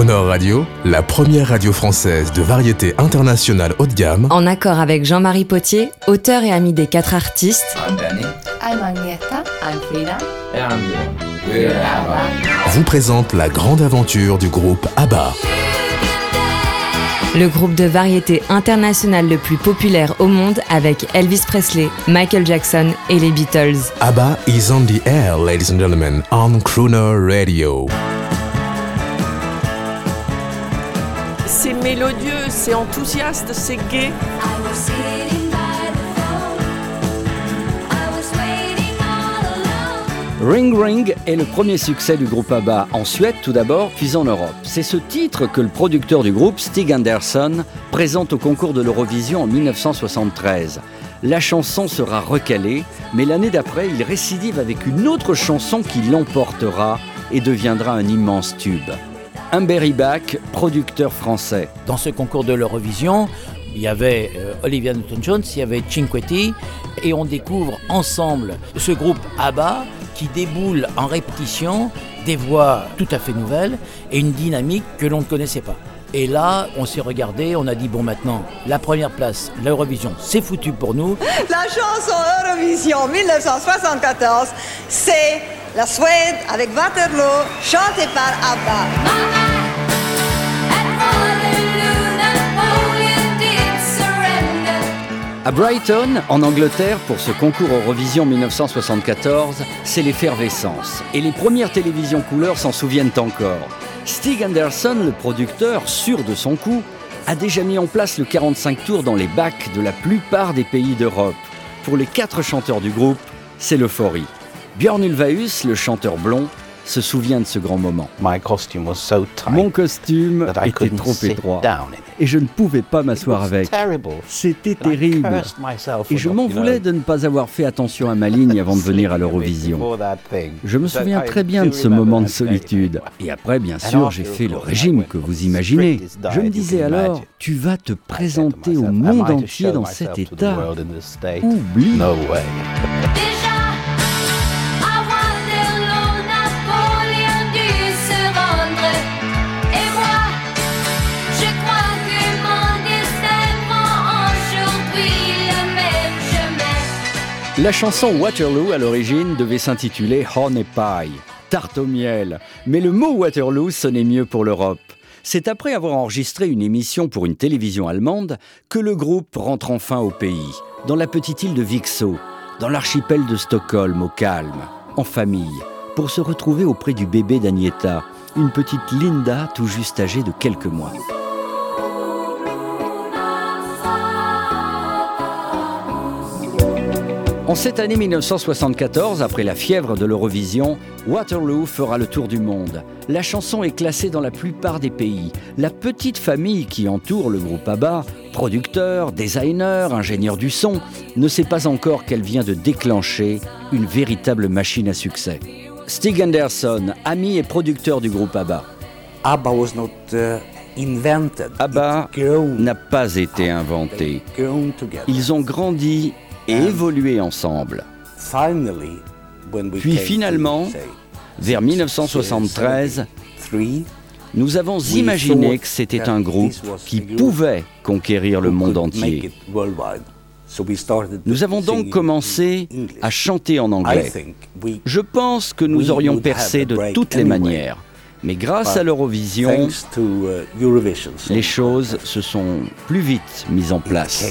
Crooner Radio, la première radio française de variété internationale haut de gamme, En accord avec Jean-Marie Potier, auteur et ami des quatre artistes, I'm Danny. I'm Agneta. I'm Frida. And I'm Dylan. We're ABBA. vous présente la grande aventure du groupe ABBA. le groupe de variété internationale le plus populaire au monde avec Elvis Presley, Michael Jackson et les Beatles. ABBA is on the air, ladies and gentlemen, on Crooner Radio. C'est mélodieux, c'est enthousiaste, c'est gai. Ring Ring est le premier succès du groupe ABBA en Suède tout d'abord, puis en Europe. C'est ce titre que le producteur du groupe, Stig Anderson, présente au concours de l'Eurovision en 1973. La chanson sera recalée, mais l'année d'après, il récidive avec une autre chanson qui l'emportera et deviendra un immense tube. Humphrey Bach, producteur français. dans ce concours de l'Eurovision, il y avait euh, Olivia Newton-Jones, il y avait Cinquetti, et on découvre ensemble ce groupe ABBA qui déboule en répétition des voix tout à fait nouvelles et une dynamique que l'on ne connaissait pas. Et là, on s'est regardé, on a dit bon maintenant, la première place, l'Eurovision, c'est foutu pour nous. La chanson Eurovision 1974, c'est la Suède avec Waterloo, chantée par ABBA. À Brighton, en Angleterre, pour ce concours Eurovision 1974, c'est l'effervescence. Et les premières télévisions couleurs s'en souviennent encore. Stig Anderson, le producteur, sûr de son coup, a déjà mis en place le 45 tours dans les bacs de la plupart des pays d'Europe. Pour les quatre chanteurs du groupe, c'est l'euphorie. Björn Ulvaeus, le chanteur blond, se souvient de ce grand moment. My costume was so tight Mon costume that I était trop étroit et je ne pouvais pas m'asseoir avec. terrible. C'était And I terrible. Et je not, m'en voulais de ne pas avoir fait attention à ma ligne avant de venir à l'Eurovision. Je me souviens I très bien de ce moment de solitude. Et après, bien And sûr, j'ai after, fait of le course, I régime que vous the imaginez. Je me you disais alors, imagine. tu vas te présenter au monde entier dans cet to the état. world in this state? Oublie. La chanson Waterloo à l'origine devait s'intituler Honey Pie, tarte au miel. Mais le mot Waterloo sonnait mieux pour l'Europe. C'est après avoir enregistré une émission pour une télévision allemande que le groupe rentre enfin au pays, dans la petite île de Vixo, dans l'archipel de Stockholm, au calme, en famille, pour se retrouver auprès du bébé d'Agneta, une petite Linda tout juste âgée de quelques mois. En cette année 1974, après la fièvre de l'Eurovision, Waterloo fera le tour du monde. La chanson est classée dans la plupart des pays. La petite famille qui entoure le groupe ABBA, producteurs, designers, ingénieurs du son, ne sait pas encore qu'elle vient de déclencher une véritable machine à succès. Stig Anderson, ami et producteur du groupe ABBA. ABBA was not uh, invented. ABBA n'a pas été inventé. Ils ont grandi et évolué ensemble. Puis finalement, Vers 1973, 73, nous avons imaginé que c'était un groupe qui pouvait conquérir le monde entier. Nous avons donc commencé à chanter en anglais. Je pense que nous aurions percé de toutes les manières. Mais grâce à l'Eurovision, uh, les choses se sont plus vite mises en place.